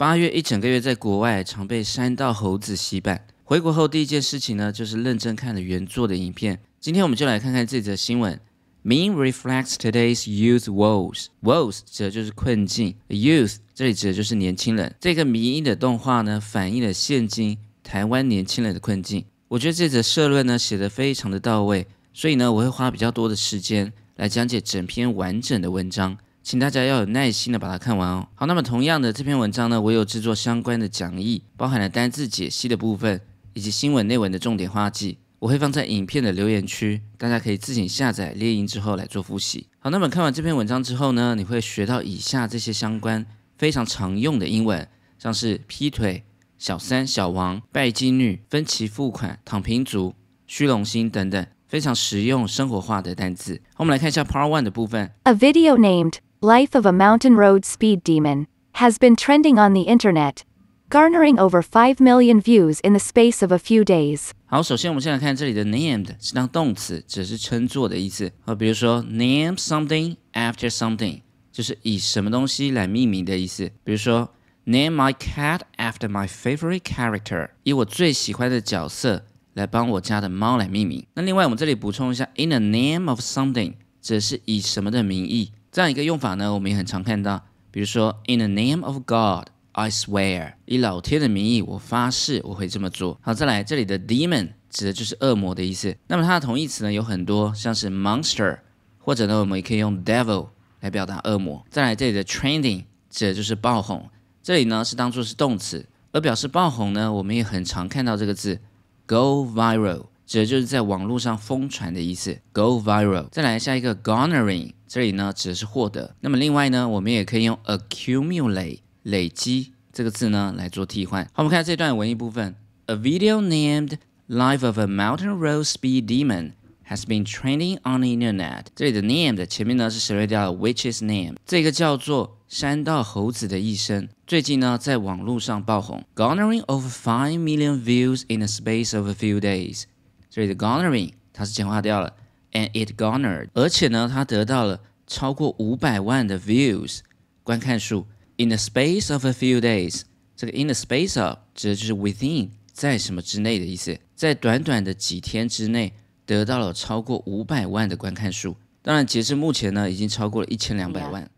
八月一整个月在国外常被山道猴子洗版，回国后第一件事情呢就是认真看了原作的影片。今天我们就来看看这则新闻。Mean reflects today's youth woes. Woes 指的就是困境，youth 这里指的就是年轻人。这个迷因的动画呢，反映了现今台湾年轻人的困境。我觉得这则社论呢写得非常的到位，所以呢我会花比较多的时间来讲解整篇完整的文章，请大家要有耐心的把它看完哦。好，那么同样的这篇文章呢，我有制作相关的讲义，包含了单字解析的部分以及新闻内文的重点花记。我会放在影片的留言区，大家可以自行下载列印之后来做复习。好，那么看完这篇文章之后呢，你会学到以下这些相关非常常用的英文，像是劈腿、小三、小王、拜金女、分期付款、躺平族、虚荣心等等，非常实用生活化的单字。好，我们来看一下 Part One 的部分。A video named Life of a Mountain Road Speed Demon has been trending on the internet, garnering over 5 million views in the space of a few days. 好，首先我们先来看这里的 named 是当动词，只是称作的意思。好，比如说 name something after something，就是以什么东西来命名的意思。比如说 name my cat after my favorite character，以我最喜欢的角色来帮我家的猫来命名。那另外我们这里补充一下，in the name of something，指的是以什么的名义。 这样一个用法呢，我们也很常看到。比如说 in the name of God。I swear，以老天的名义，我发誓我会这么做。好，再来，这里的 demon 指的就是恶魔的意思。那么它的同义词呢有很多，像是 monster，或者呢我们也可以用 devil 来表达恶魔。再来，这里的 trending 指的就是爆红，这里呢是当做是动词，而表示爆红呢，我们也很常看到这个字 go viral，指的就是在网络上疯传的意思。go viral。再来下一个 garnering，这里呢指的是获得。那么另外呢，我们也可以用 accumulate。累积这个字呢来做替换。好，我们看这段文艺部分。A video named "Life of a Mountain Road Speed Demon" has been trending on the internet。这里的 named 前面呢是省略掉了 which's name。这个叫做山道猴子的一生，最近呢在网络上爆红，garnering over five million views in the space of a few days。这里的 garnering 它是简化掉了，and it garnered，而且呢它得到了超过五百万的 views 观看数。In the space of a few days，这个 in the space of 指的就是 within，在什么之内的意思。在短短的几天之内，得到了超过五百万的观看数。当然，截至目前呢，已经超过了一千两百万。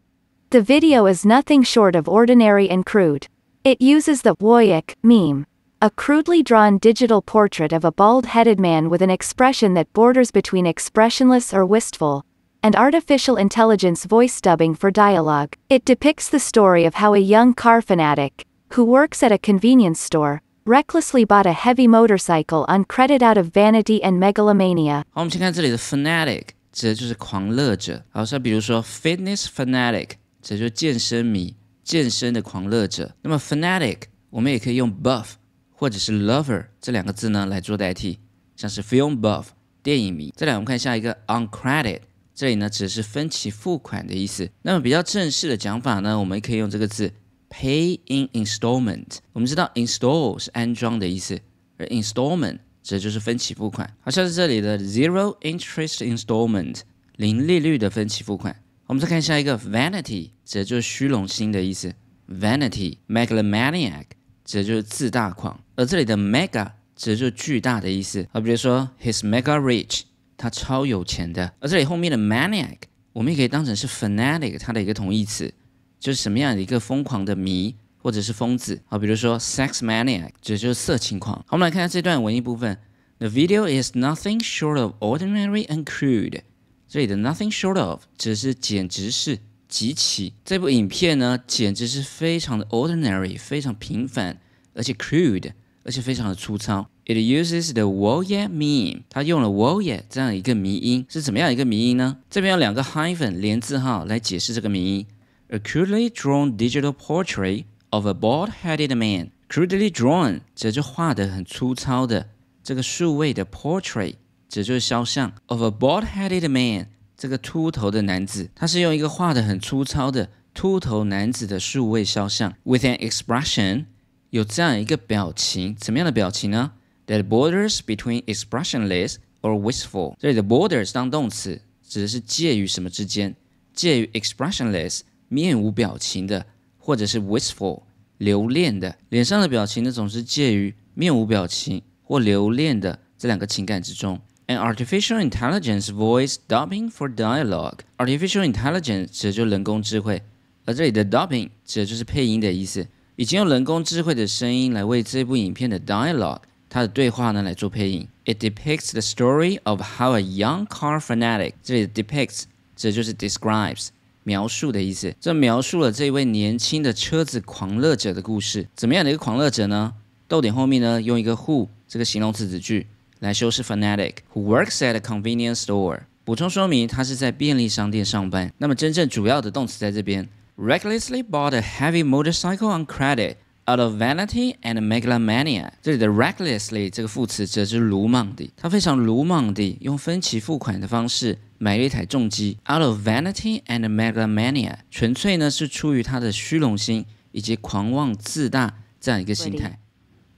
The video is nothing short of ordinary and crude. It uses the Woyak meme, a crudely drawn digital portrait of a bald-headed man with an expression that borders between expressionless or wistful and artificial intelligence voice dubbing for dialogue. It depicts the story of how a young car fanatic, who works at a convenience store, recklessly bought a heavy motorcycle on credit out of vanity and megalomania. 好，我们先看这里的 fanatic，指的就是狂热者。好，像比如说 fitness fanatic，指的就是健身迷、健身的狂热者。那么 fanatic，我们也可以用 buff 或者是 lover 这两个字呢来做代替，像是 film buff 电影迷。再来，我们看下一个 on credit。这里呢只是分期付款的意思。那么比较正式的讲法呢，我们可以用这个字 pay in installment。我们知道 install 是安装的意思，而 installment 指的就是分期付款。好像是这里的 zero interest installment，零利率的分期付款。我们再看下一个 vanity，指的就是虚荣心的意思。vanity megalomaniac 指的就是自大狂，而这里的 mega 指的就是巨大的意思。好，比如说 he's mega rich。他超有钱的，而这里后面的 maniac，我们也可以当成是 fanatic 它的一个同义词，就是什么样的一个疯狂的迷或者是疯子。好，比如说 sex maniac，指的就是色情狂。好，我们来看下这段文艺部分。The video is nothing short of ordinary and crude。这里的 nothing short of 只是简直是极其。这部影片呢，简直是非常的 ordinary，非常平凡，而且 crude，而且非常的粗糙。It uses the Woye meme，它用了 Woye 这样一个迷音，是怎么样一个迷音呢？这边有两个 hyphen 连字号来解释这个迷音。A crudely drawn digital portrait of a bald-headed man。Crudely drawn 这就画的很粗糙的这个数位的 portrait，这就是肖像 of a bald-headed man，这个秃头的男子，他是用一个画的很粗糙的秃头男子的数位肖像，with an expression，有这样一个表情，怎么样的表情呢？That borders between expressionless or wistful。这里的 borders 当动词，指的是介于什么之间？介于 expressionless 面无表情的，或者是 wistful 留恋的，脸上的表情呢总是介于面无表情或留恋的这两个情感之中。An artificial intelligence voice dubbing for dialogue. Artificial intelligence 指的就是人工智慧，而这里的 dubbing 指的就是配音的意思，已经用人工智慧的声音来为这部影片的 dialogue 它的对话呢来做配音。It depicts the story of how a young car fanatic. 这里 depicts 指的就是 describes 描述的意思，这描述了这位年轻的车子狂热者的故事。怎么样的一个狂热者呢？逗点后面呢用一个 who 这个形容词子句。来修饰 fanatic who works at a convenience store。补充说明，他是在便利商店上班。那么真正主要的动词在这边 ，recklessly bought a heavy motorcycle on credit out of vanity and megalomania。这里的 recklessly 这个副词指的是鲁莽地，他非常鲁莽地用分期付款的方式买了一台重机。out of vanity and megalomania，纯粹呢是出于他的虚荣心以及狂妄自大这样一个心态。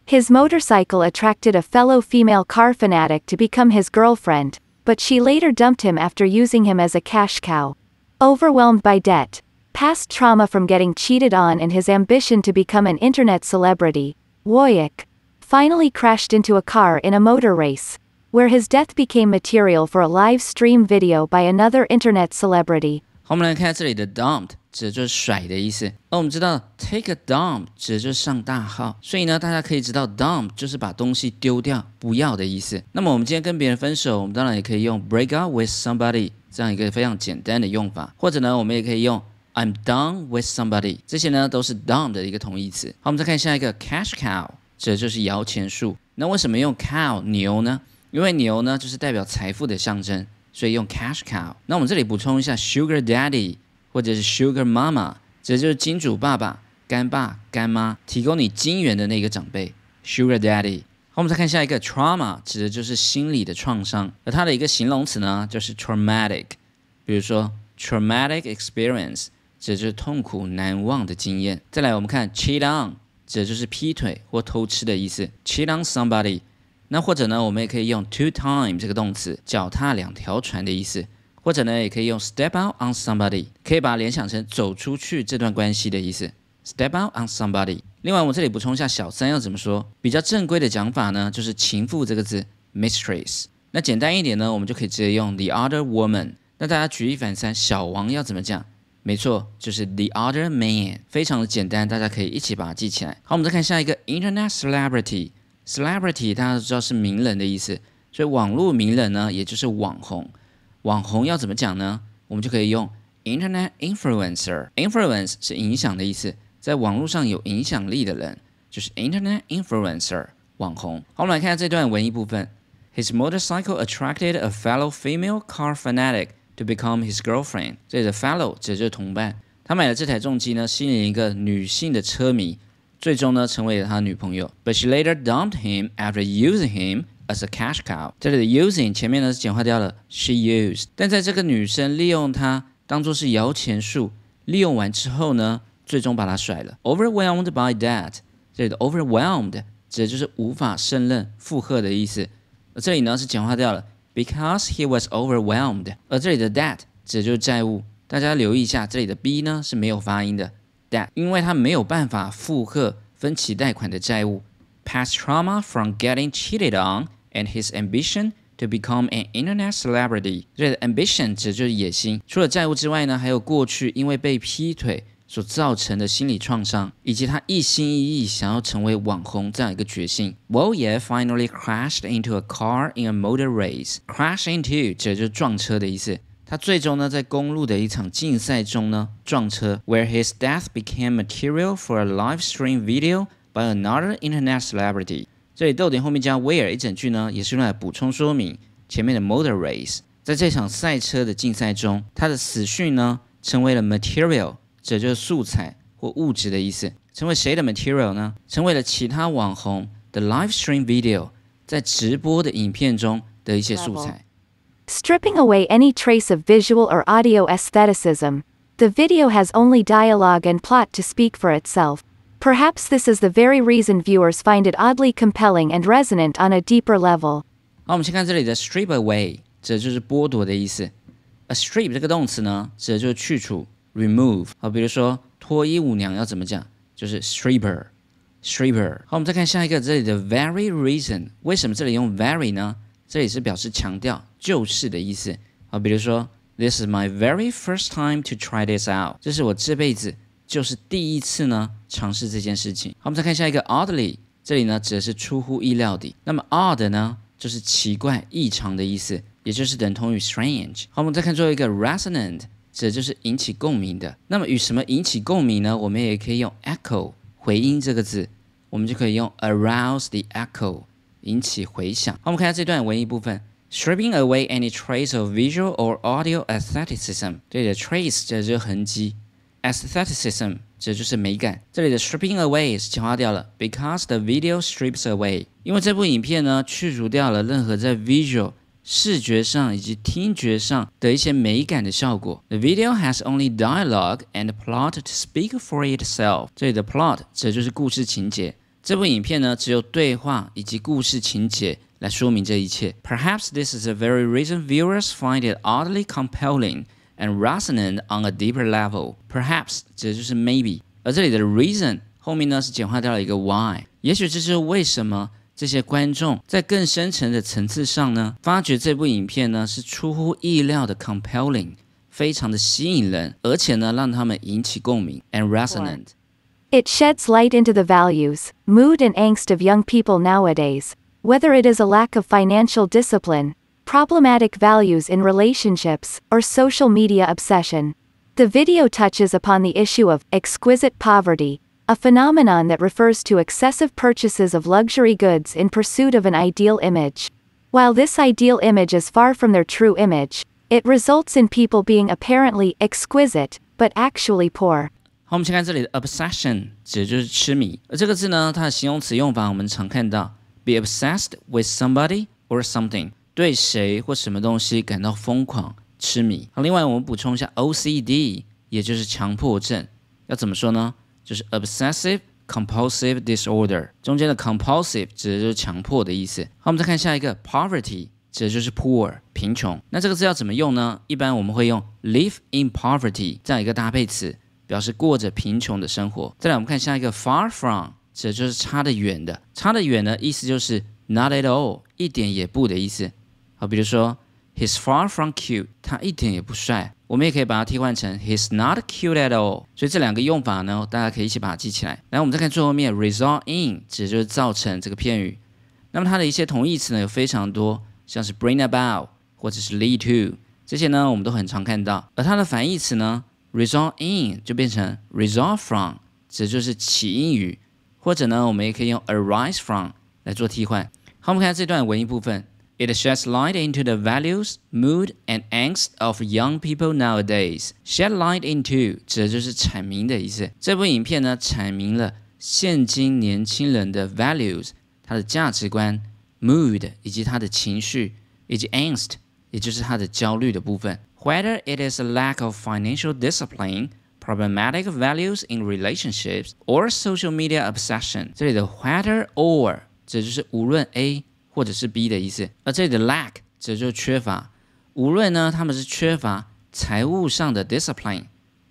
His motorcycle attracted a fellow female car fanatic to become his girlfriend, but she later dumped him after using him as a cash cow. Overwhelmed by debt, past trauma from getting cheated on, and his ambition to become an internet celebrity, Woyek finally crashed into a car in a motor race, where his death became material for a live stream video by another internet celebrity. 好，我们来看这里的 dumped 指的就是甩的意思。而我们知道 take a dump 指的就是上大号，所以呢，大家可以知道 dump 就是把东西丢掉、不要的意思。那么我们今天跟别人分手，我们当然也可以用 break up with somebody 这样一个非常简单的用法，或者呢，我们也可以用 I'm done with somebody，这些呢都是 done 的一个同义词。好，我们再看下一个 cash cow，指的就是摇钱树。那为什么用 cow 牛呢？因为牛呢就是代表财富的象征。所以用 cash cow。那我们这里补充一下，sugar daddy 或者是 sugar mama，这就是金主爸爸、干爸、干妈，提供你金元的那个长辈，sugar daddy。好，我们再看下一个 trauma，指的就是心理的创伤，而它的一个形容词呢就是 traumatic。比如说 traumatic experience，指的就是痛苦难忘的经验。再来，我们看 cheat on，指就是劈腿或偷吃的意思，cheat on somebody。那或者呢，我们也可以用 two time 这个动词，脚踏两条船的意思。或者呢，也可以用 step out on somebody，可以把它联想成走出去这段关系的意思。step out on somebody。另外，我这里补充一下，小三要怎么说？比较正规的讲法呢，就是情妇这个字，mistress。那简单一点呢，我们就可以直接用 the other woman。那大家举一反三，小王要怎么讲？没错，就是 the other man，非常的简单，大家可以一起把它记起来。好，我们再看下一个 internet celebrity。Celebrity 大家都知道是名人的意思，所以网络名人呢，也就是网红。网红要怎么讲呢？我们就可以用 Internet influencer。Influence 是影响的意思，在网络上有影响力的人就是 Internet influencer 网红。好，我们来看下这段文艺部分。His motorcycle attracted a fellow female car fanatic to become his girlfriend。这里的 fellow 指的就是同伴。他买了这台重机呢，吸引一个女性的车迷。最终呢，成为了他女朋友。But she later dumped him after using him as a cash cow。这里的 using 前面呢是简化掉了 she used，但在这个女生利用它当做是摇钱树，利用完之后呢，最终把它甩了。Overwhelmed by that，这里的 overwhelmed 指的就是无法胜任、负荷的意思。这里呢是简化掉了 because he was overwhelmed。而这里的 that 指的就是债务。大家留意一下，这里的 b 呢是没有发音的。因为他没有办法负荷分期贷款的债务，past trauma from getting cheated on and his ambition to become an internet celebrity。这里的 ambition 指的就是野心。除了债务之外呢，还有过去因为被劈腿 所造成的心理创伤，以及他一心一意想要成为网红这样一个决心。Woye finally crashed into a car in a motor race。crash into 指的就是撞车的意思。他最终呢，在公路的一场竞赛中呢撞车，where his death became material for a live stream video by another internet celebrity。这里逗点后面加 where 一整句呢，也是用来补充说明前面的 motor race。在这场赛车的竞赛中，他的死讯呢，成为了 material，这就是素材或物质的意思。成为谁的 material 呢？成为了其他网红的 live stream video，在直播的影片中的一些素材。Stripping away any trace of visual or audio aestheticism, the video has only dialogue and plot to speak for itself. Perhaps this is the very reason viewers find it oddly compelling and resonant on a deeper level. 好，我们先看这里的 strip away，指的就是剥夺的意思。A strip 这个动词呢，指的就是去除 remove。好，比如说脱衣舞娘要怎么讲？就是 stripper。stripper。好，我们再看下一个，这里的 very reason，为什么这里用 very 呢？这里是表示强调，就是的意思。好，比如说，This is my very first time to try this out，这是我这辈子就是第一次呢尝试这件事情。好，我们再看下一个 oddly，这里呢指的是出乎意料的。那么 odd 呢就是奇怪、异常的意思，也就是等同于 strange。好，我们再看最后一个 resonant，指就是引起共鸣的。那么与什么引起共鸣呢？我们也可以用 echo 回音这个字。我们就可以用 arouse the echo，引起回响。好，我们看下这段文艺部分，stripping away any trace of visual or audio aestheticism。这里的 trace 指的就是痕迹，aestheticism 指的就是美感。这里的 stripping away 是强化掉了，because the video strips away。因为这部影片呢，去除掉了任何在 visual 视觉上以及听觉上的一些美感的效果。The video has only dialogue and plot to speak for itself。这里的 plot 指的就是故事情节。这部影片呢，只有对话以及故事情节来说明这一切。Perhaps this is the very reason viewers find it oddly compelling and resonant on a deeper level. Perhaps 指的就是 maybe，而这里的 reason 后面呢是简化掉了一个 why。也许这就是为什么 这些观众在更深层的层次上呢，发觉这部影片呢是出乎意料的 compelling，非常的吸引人，而且呢让他们引起共鸣 and resonant。It sheds light into the values, mood, and angst of young people nowadays, whether it is a lack of financial discipline, problematic values in relationships, or social media obsession. The video touches upon the issue of exquisite poverty, a phenomenon that refers to excessive purchases of luxury goods in pursuit of an ideal image. While this ideal image is far from their true image, it results in people being apparently exquisite, but actually poor. 好，我们先看这里的 obsession，指的就是痴迷。而这个字呢，它的形容词用法我们常看到，be obsessed with somebody or something，对谁或什么东西感到疯狂、痴迷。好，另外我们补充一下 OCD，也就是强迫症，要怎么说呢？ 就是 obsessive compulsive disorder，中间的 compulsive 指的就是强迫的意思。好，我们再看下一个 poverty，指的就是 poor 贫穷。那这个字要怎么用呢？一般我们会用 live in poverty 这样一个搭配词。表示过着贫穷的生活。再来，我们看下一个 far from，指的就是差得远的。差得远的意思就是 not at all，一点也不的意思。好，比如说 he's far from cute，他一点也不帅。我们也可以把它替换成 he's not cute at all。所以这两个用法呢，大家可以一起把它记起来。来，我们再看最后面 result in，指的就是造成这个片语。那么它的一些同义词呢有非常多，像是 bring about 或者是 lead to，这些呢我们都很常看到。而它的反义词呢？result in 就变成 result from，指的就是起因于，或者呢，我们也可以用 arise from 来做替换。好，我们看下这段文艺部分。It sheds light into the values, mood, and angst of young people nowadays. Shed light into 指的就是阐明的意思。这部影片呢，阐明了现今年轻人的 values，他的价值观，mood 以及他的情绪，以及 angst，也就是他的焦虑的部分。whether it is a lack of financial discipline, problematic values in relationships, or social media obsession。这里的 whether or 指就是无论 A 或者是 B 的意思，而这里的 lack 指就缺乏。无论呢，他们是缺乏财务上的 discipline，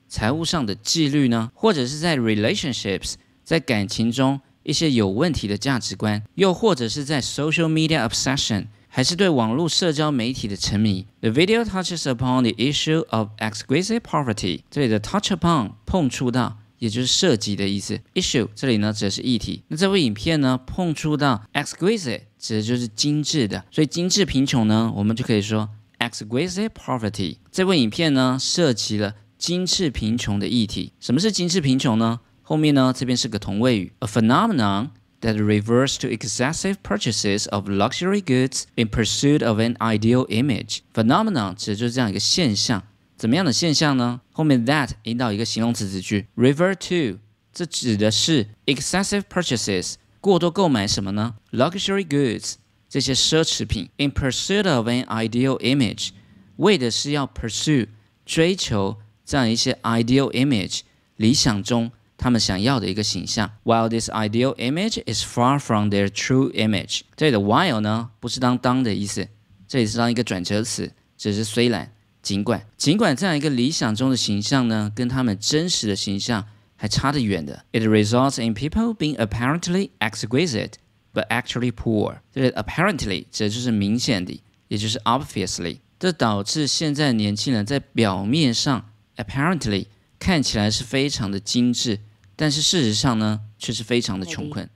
财务上的纪律呢，或者是在 relationships，在感情中一些有问题的价值观，又或者是在 social media obsession。还是对网络社交媒体的沉迷。The video touches upon the issue of exquisite poverty。这里的 touch upon 碰触到，也就是涉及的意思。Issue 这里呢指的是议题。那这部影片呢碰触到 exquisite 指的就是精致的，所以精致贫穷呢，我们就可以说 exquisite poverty。这部影片呢涉及了精致贫穷的议题。什么是精致贫穷呢？后面呢这边是个同位语，a phenomenon。that refers to excessive purchases of luxury goods in pursuit of an ideal image. Phenomenon 指的就是这样一个现象。怎么样的现象呢？后面 that 引导一个形容词子句，refer to 这指的是 excessive purchases 过多购买什么呢？luxury goods 这些奢侈品 in pursuit of an ideal image 为的是要 pursue 追求这样一些 ideal image 理想中他们想要的一个形象。While this ideal image is far from their true image，这里的 while 呢，不是当当的意思，这里是当一个转折词，只是虽然、尽管、尽管这样一个理想中的形象呢，跟他们真实的形象还差得远的。It results in people being apparently exquisite but actually poor。这里 apparently 指的就是明显的，也就是 obviously。这导致现在年轻人在表面上 apparently 看起来是非常的精致，但是事实上呢，却是非常的穷困。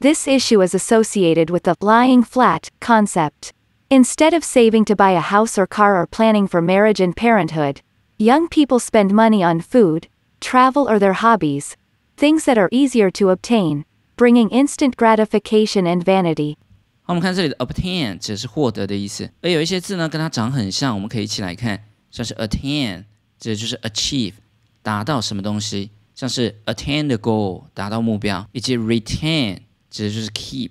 This issue is associated with the lying flat concept. Instead of saving to buy a house or car or planning for marriage and parenthood, young people spend money on food, travel, or their hobbies, things that are easier to obtain, bringing instant gratification and vanity. 好，我们看这里的 obtain 指的是获得的意思，而有一些字呢跟它长很像，我们可以一起来看，像是 attain 指的就是 achieve 达到什么东西，像是 attain the goal 达到目标，以及 retain 指的就是 keep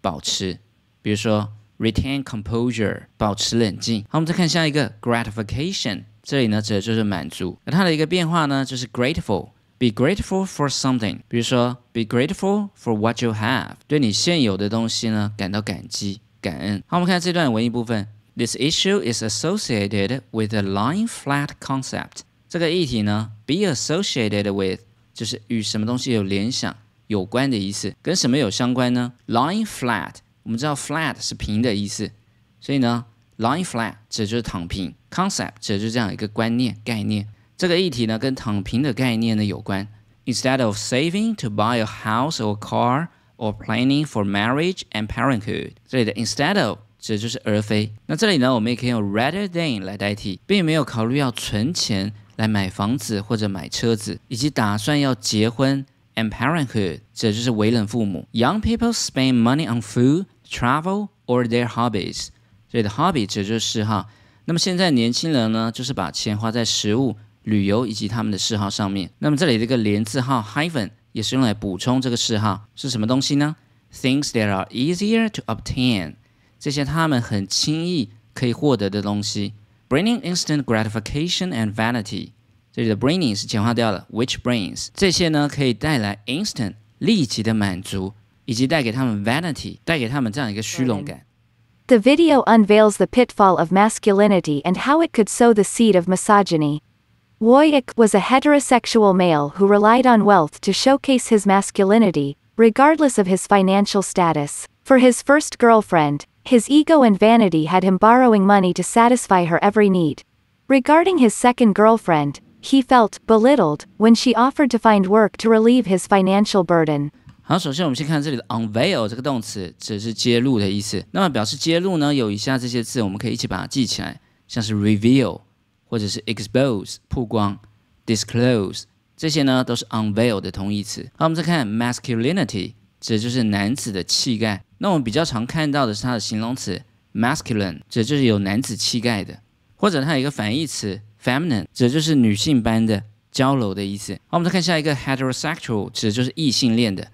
保持，比如说 retain composure 保持冷静。好，我们再看下一个 gratification， 这里呢指的就是满足，而它的一个变化呢就是 grateful。Be grateful for something，比如说 be grateful for what you have，对你现有的东西呢感到感激、感恩。好，我们看这段文艺部分。This issue is associated with the lying flat concept。这个议题呢，be associated with 就是与什么东西有联想、有关的意思，跟什么有相关呢？Lying flat，我们知道 flat 是平的意思，所以呢，lying flat 指的就是躺平 ，concept 指的就是这样一个观念、概念。这个议题呢，跟躺平的概念呢有关。Instead of saving to buy a house or car or planning for marriage and parenthood，这里的 instead of 指的就是而非。那这里呢，我们也可以用 rather than 来代替，并没有考虑要存钱来买房子或者买车子，以及打算要结婚 and parenthood，指的就是为人父母。Young people spend money on food, travel or their hobbies，这里的 hobby 指的就是嗜好。 那么现在年轻人呢，就是把钱花在食物。旅游以及他们的嗜好上面。那么这里这个连字号 hyphen 也是用来补充这个嗜好是什么东西呢？Things that are easier to obtain，这些他们很轻易可以获得的东西。Bringing instant gratification and vanity，这里的 bringing 是简化掉了，which brings 这些呢可以带来 instant 立即的满足，以及带给他们 vanity 带给他们这样一个虚荣感。The video unveils the pitfall of masculinity and how it could sow the seed of misogyny. Woyik was a heterosexual male who relied on wealth to showcase his masculinity, regardless of his financial status. For his first girlfriend, his ego and vanity had him borrowing money to satisfy her every need. Regarding his second girlfriend, he felt belittled when she offered to find work to relieve his financial burden. 好，首先我们先看这里的 unveil 这个动词，指的是揭露的意思。那么表示揭露呢，有以下这些字，我们可以一起把它记起来，像是 reveal。或者是 expose 曝光，disclose 这些呢都是 unveil 的同义词。好，我们再看 masculinity，指的就是男子的气概。那我们比较常看到的是它的形容词 masculine，指的就是有男子气概的。或者它有一个反义词 feminine，指的就是女性般的娇柔的意思。好，我们再看下一个 heterosexual，指的就是异性恋的。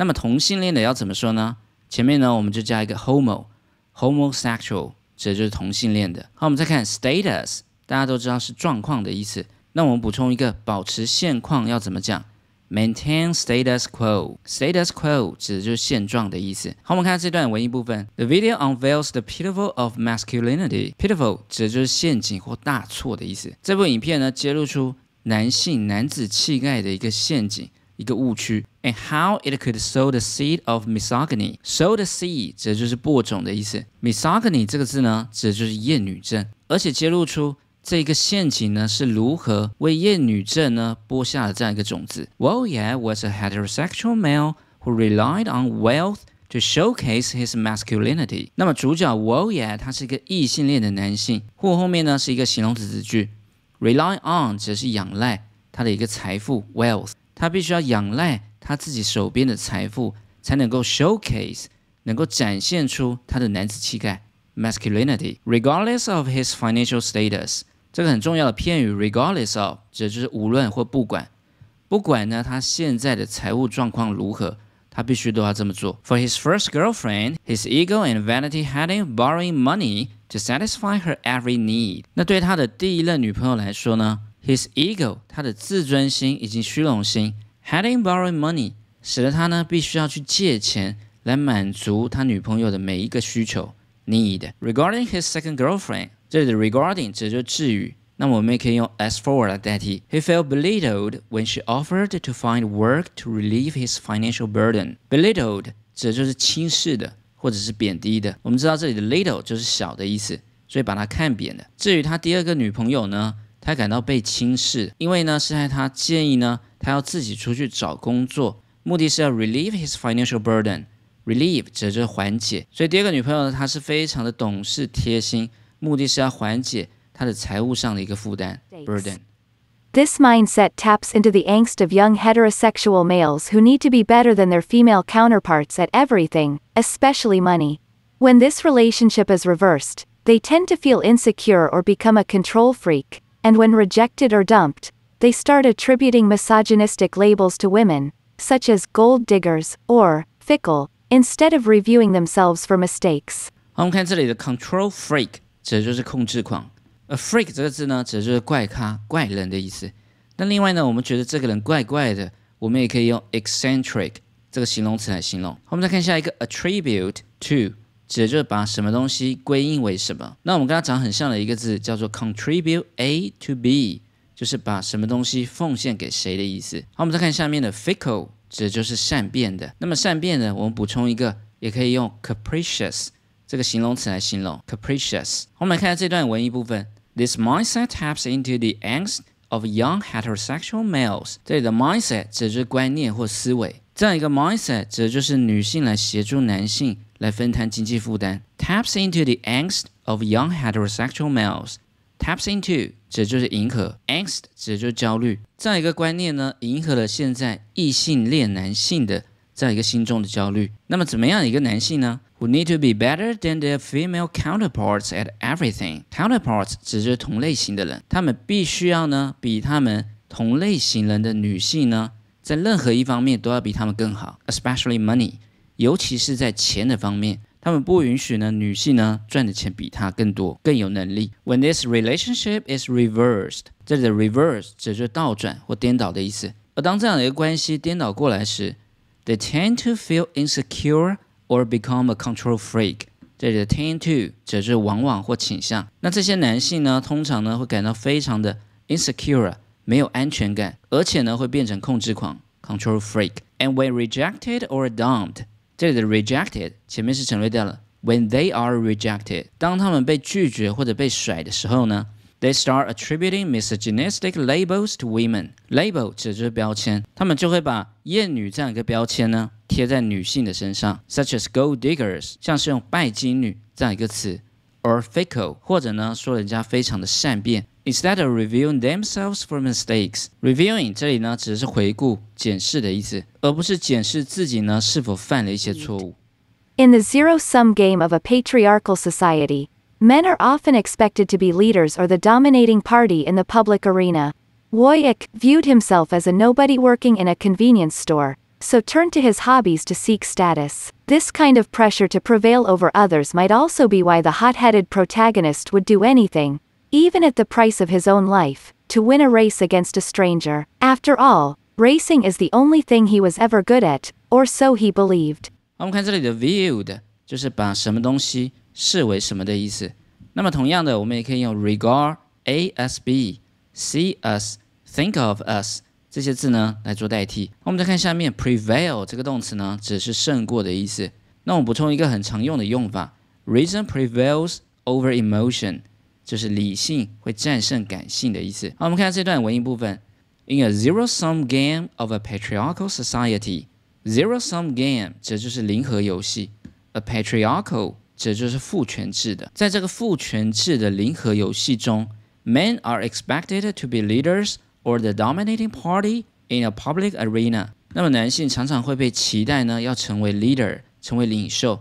那么同性恋的要怎么说呢？前面呢我们就加一个 homo，homosexual 指的就是同性恋的。好，我们再看 status。大家都知道是状况的意思。那我们补充一个，保持现况要怎么讲？Maintain status quo。Status quo 指的就是现状的意思。好，我们看这段文艺部分。The video unveils the pitfall of masculinity。Pitfall 指的就是陷阱或大错的意思。这部影片呢，揭露出男性男子气概的一个陷阱，一个误区。And how it could sow the seed of misogyny。Sow the seed 指的就是播种的意思。Misogyny 这个字呢，指的就是厌女症，而且揭露出。这个陷阱呢是如何为厌女症呢播下了这样一个种子？Woyat was a heterosexual male who relied on wealth to showcase his masculinity。那么主角 Woyat 他是一个异性恋的男性，或后面呢是一个形容词子句，rely on 指的是仰赖他的一个财富 wealth， 他必须要仰赖他自己手边的财富，才能够 showcase，能够展现出他的男子气概 masculinity，regardless of his financial status。这个很重要的片语，regardless of，指的就是无论或不管，不管呢他现在的财务状况如何，他必须都要这么做。For his first girlfriend, his ego and vanity had him borrowing money to satisfy her every need。那对他的第一任女朋友来说呢，his ego，他的自尊心以及虚荣心，had him borrowing money，使得他呢必须要去借钱来满足他女朋友的每一个需求 need。Regarding his second girlfriend。这里的 regarding 指就是至于那么我们也可以用 as for 来代替。He felt belittled when she offered to find work to relieve his financial burden. Belittled 指就是轻视的或者是贬低的。我们知道这里的 little 就是小的意思，所以把它看扁了。至于他第二个女朋友呢，他感到被轻视，因为呢是在他建议呢，他要自己出去找工作，目的是要 relieve his financial burden。relieve 指的就是缓解，所以第二个女朋友呢，她是非常的懂事贴心，目的是要缓解。他的财务上的一个负担 burden。This mindset taps into the angst of young heterosexual males who need to be better than their female counterparts at everything, especially money. When this relationship is reversed, they tend to feel insecure or become a control freak, and when rejected or dumped, they start attributing misogynistic labels to women, such as gold diggers or fickle, instead of reviewing themselves for mistakes. 我们看这里的 control freak，指的就是控制狂。A freak 这个字呢，指的就是怪咖、怪人的意思。那另外呢，我们觉得这个人怪怪的，我们也可以用 eccentric 这个形容词来形容。我们再看下一个 attribute to， 指的就是把什么东西归因为什么。那我们跟它长很像的一个字叫做 contribute A to B，就是把什么东西奉献给谁的意思。好，我们再看下面的 fickle，指的就是善变的。那么善变的，我们补充一个，也可以用 capricious 这个形容词来形容 capricious。我们来看下这段文艺部分。This mindset taps into the angst of young heterosexual males。这里的 mindset 指的就是观念或思维，这样一个 mindset 指的就是女性来协助男性来分摊经济负担。Taps into the angst of young heterosexual males。Taps into 指的就是迎合，angst 指的就是焦虑。这样一个观念呢，迎合了现在异性恋男性的这样一个心中的焦虑。那么怎么样一个男性呢？who need to be better than their female counterparts at everything. Counterparts 指就是同类型的人，他们必须要呢比他们同类型人的女性呢，在任何一方面都要比他们更好，especially money， 尤其是在钱的方面。他们不允许呢，女性呢赚的钱比他更多，更有能力。When this relationship is reversed，这里的 reverse 指就是倒转或颠倒的意思。而当这样的一个关系颠倒过来时，they tend to feel insecure or become a control freak。这里的 tend to 指是往往或倾向。那这些男性呢，通常呢会感到非常的 insecure，没有安全感，而且呢会变成控制狂 control freak。And when rejected or dumped，这里的 rejected 前面是省略掉了。When they are rejected，当他们被拒绝或者被甩的时候呢，they start attributing misogynistic labels to women。Label 指的就是标签，他们就会把厌女这样一个标签呢。贴在女性的身上，such as gold diggers，像是用拜金女这样一个词，or fickle，或者呢说人家非常的善变。Instead of reviewing themselves for mistakes，reviewing 这里呢只是回顾、检视的意思，而不是检视自己呢是否犯了一些错误。In the zero-sum game of a patriarchal society, men are often expected to be leaders or the dominating party in the public arena. Woyek viewed himself as a nobody working in a convenience store so turned to his hobbies to seek status. This kind of pressure to prevail over others might also be why the hot-headed protagonist would do anything, even at the price of his own life, to win a race against a stranger. After all, racing is the only thing he was ever good at, or so he believed. 我们看这里的 viewed 就是把什么东西视为什么的意思。那么同样的，我们也可以用 regard a s b, see us, think of us 这些字呢来做代替。我们再看下面，prevail 这个动词呢，只是胜过的意思。那我补充一个很常用的用法，reason prevails over emotion， 就是理性会战胜感性的意思。好，我们看这段文艺部分。In a zero-sum game of a patriarchal society，zero-sum game 指就是零和游戏，a patriarchal 指就是父权制的。在这个父权制的零和游戏中，men are expected to be leaders。or the dominating party in a public arena。那么男性常常会被期待呢，要成为 leader，成为领袖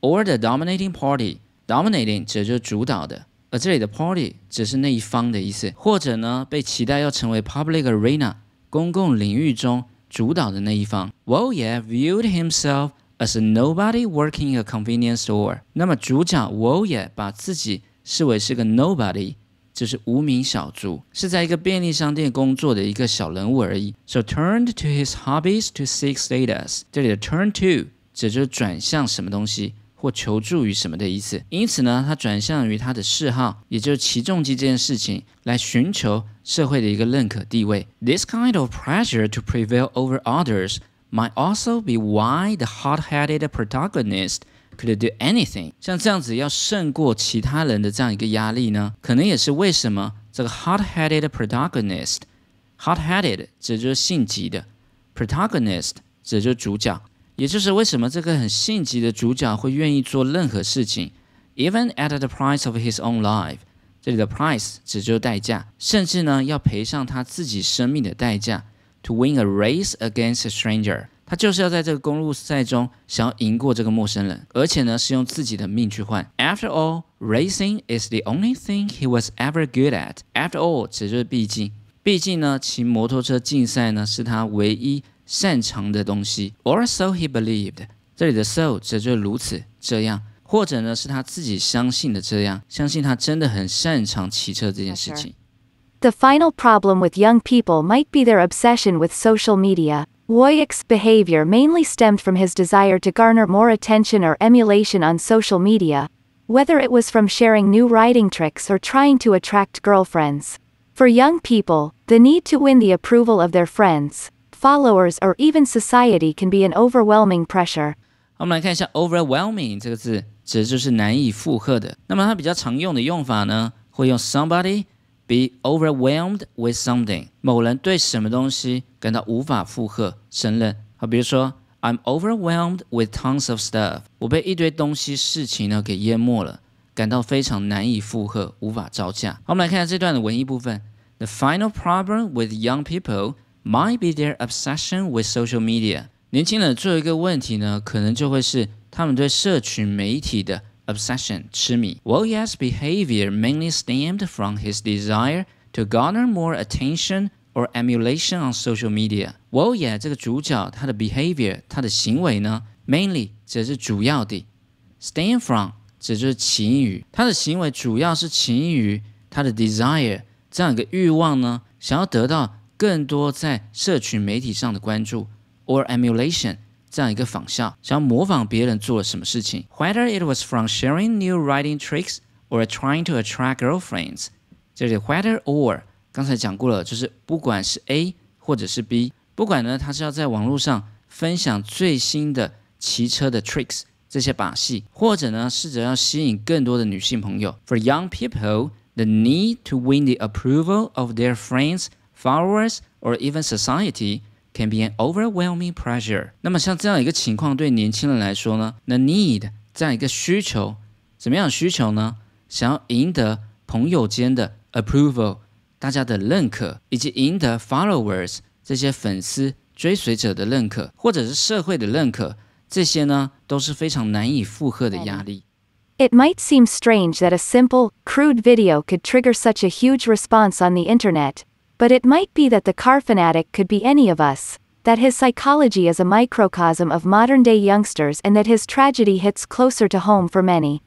，or the dominating party。dominating 指就是主导的，而这里的 party 只是那一方的意思，或者呢被期待要成为 public arena 公共领域中主导的那一方。Woye viewed himself as nobody working a convenience store。那么主角 Woye 把自己视为是个 nobody。就是无名小卒，是在一个便利商店工作的一个小人物而已。So turned to his hobbies to seek status。这里的 turn to 指就是转向什么东西，或求助于什么的意思。因此呢，他转向于他的嗜好，也就是起重机这件事情，来寻求社会的一个认可地位。This kind of pressure to prevail over others might also be why the hot-headed protagonist could do anything。像这样子要胜过其他人的这样一个压力呢，可能也是为什么这个 hot-headed protagonist，hot-headed 指就是性急的，protagonist 指就是主角。也就是为什么这个很性急的主角会愿意做任何事情，even at the price of his own life。这里的 price 指就是代价，甚至呢要赔上他自己生命的代价，to win a race against a stranger。他就是要在这个公路赛中想要赢过这个陌生人，而且呢是用自己的命去换。After all, racing is the only thing he was ever good at. After all，指就是毕竟，毕竟呢骑摩托车竞赛呢是他唯一。擅长的东西，or so he believed。这里的 so 指就是如此这样，或者呢是他自己相信的这样，相信他真的很擅长骑车这件事情。The final problem with young people might be their obsession with social media. Woyek's behavior mainly stemmed from his desire to garner more attention or emulation on social media, whether it was from sharing new riding tricks or trying to attract girlfriends. For young people, the need to win the approval of their friends, followers or even society can be an overwhelming pressure. 我们来看一下 overwhelming 这个字，指的就是难以负荷的。那么它比较常用的用法呢，会用 somebody be overwhelmed with something，某人对什么东西感到无法负荷、胜任。好，比如说 I'm overwhelmed with tons of stuff，我被一堆东西、事情呢给淹没了，感到非常难以负荷，无法招架。好，我们来看一下这段的文艺部分。The final problem with young people might be their obsession with social media。年轻人最后一个问题呢，可能就会是他们对社群媒体的 obsession 痴迷。Woyek's behavior mainly stemmed from his desire to garner more attention or emulation on social media。Woyek 这个主角他的 behavior 他的行为呢，mainly 指的是主要的，stem from 指就是起因于他的行为主要是起因于他的 desire 这样一个欲望呢，想要得到。 更多在社群媒体上的关注，or emulation 这样一个仿效，想要模仿别人做了什么事情。Whether it was from sharing new writing tricks or trying to attract girlfriends，这里 whether or 刚才讲过了，就是不管是 A 或者是 B，不管呢他是要在网络上分享最新的骑车的 tricks 这些把戏，或者呢试着要吸引更多的女性朋友。For young people, the need to win the approval of their friends followers or even society can be an overwhelming pressure。那么像这样一个情况，对年轻人来说呢，the need 这样一个需求，怎么样需求呢？想要赢得朋友间的 approval，大家的认可，以及赢得 followers 这些粉丝追随者的认可，或者是社会的认可，这些呢都是非常难以负荷的压力。It might seem strange that a simple, crude video could trigger such a huge response on the internet, but it might be that the car fanatic could be any of us, that his psychology is a microcosm of modern day youngsters and that his tragedy hits closer to home for many.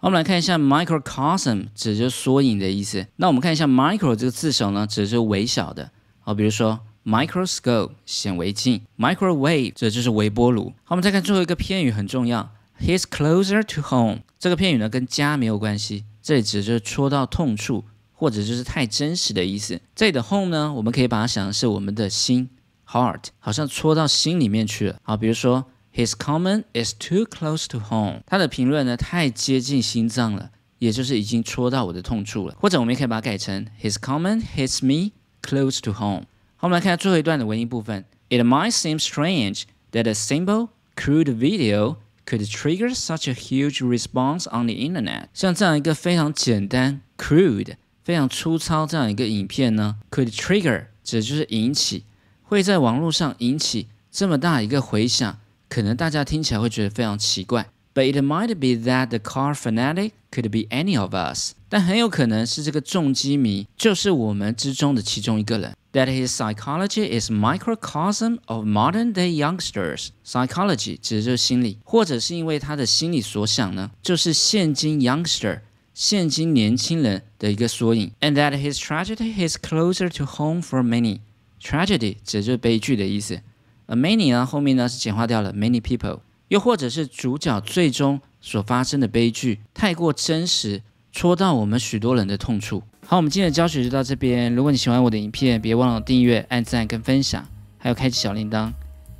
我们来看一下 microcosm 指就是缩影的意思。那我们看一下 micro 这个字首呢，指的是微小的。好，比如说 microscope 显微镜，microwave 这就是微波炉。好，我们再看最后一个片语很重要，He's closer to home。这个片语呢跟家没有关系，这里指就是戳到痛处。 或者就是太真实的意思。这里的 home 呢，我们可以把它想的是我们的心，heart，好像戳到心里面去了。好，比如说 His comment is too close to home，他的评论呢太接近心脏了，也就是已经戳到我的痛处了。或者我们也可以把它改成 His comment hits me close to home。好，我们来看最后一段的文艺部分。It might seem strange that a simple, crude video could trigger such a huge response on the internet。像这样一个非常简单，crude。 非常粗糙这样一个影片呢，could trigger 指的就是引起，会在网络上引起这么大一个回响，可能大家听起来会觉得非常奇怪。But it might be that the car fanatic could be any of us，但很有可能是这个重机迷就是我们之中的其中一个人。That his psychology is microcosm of modern day youngsters。Psychology 指的就是心理，或者是因为他的心理所想呢，就是现今 youngster。现今年轻人的一个缩影，and that his tragedy is closer to home for many。tragedy 指就是悲剧的意思，而 many 呢后面呢是简化掉了 many people，又或者是主角最终所发生的悲剧，太过真实，戳到我们许多人的痛处。好，我们今天的教学就到这边。如果你喜欢我的影片，别忘了订阅、按赞跟分享，还有开启小铃铛。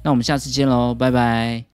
那我们下次见喽，拜拜。